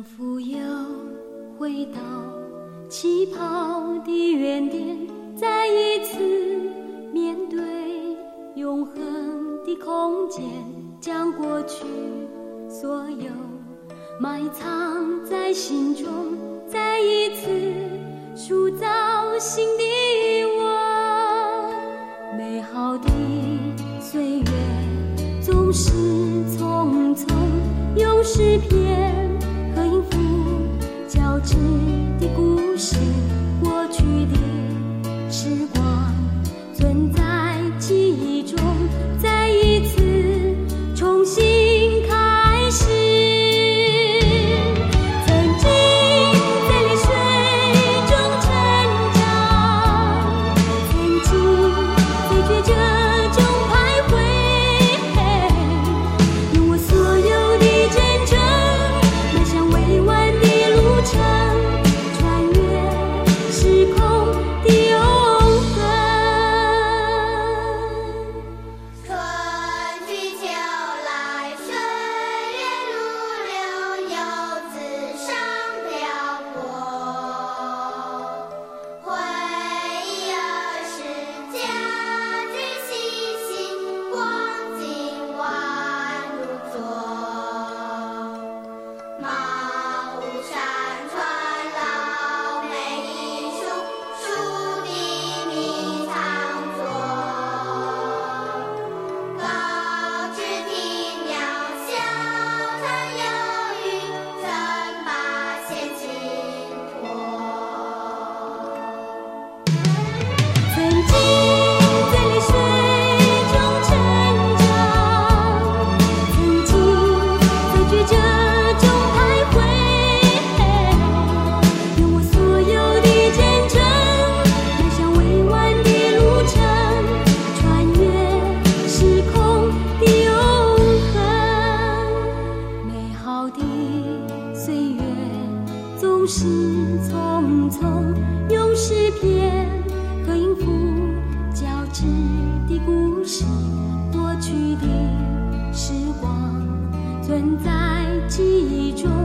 仿佛又回到起跑的原点再一次面对永恒的空间将过去所有埋藏在心中再一次塑造新的我美好的岁月总是匆匆用是间往事匆匆，用诗篇和音符交织的故事，过去的时光存在记忆中。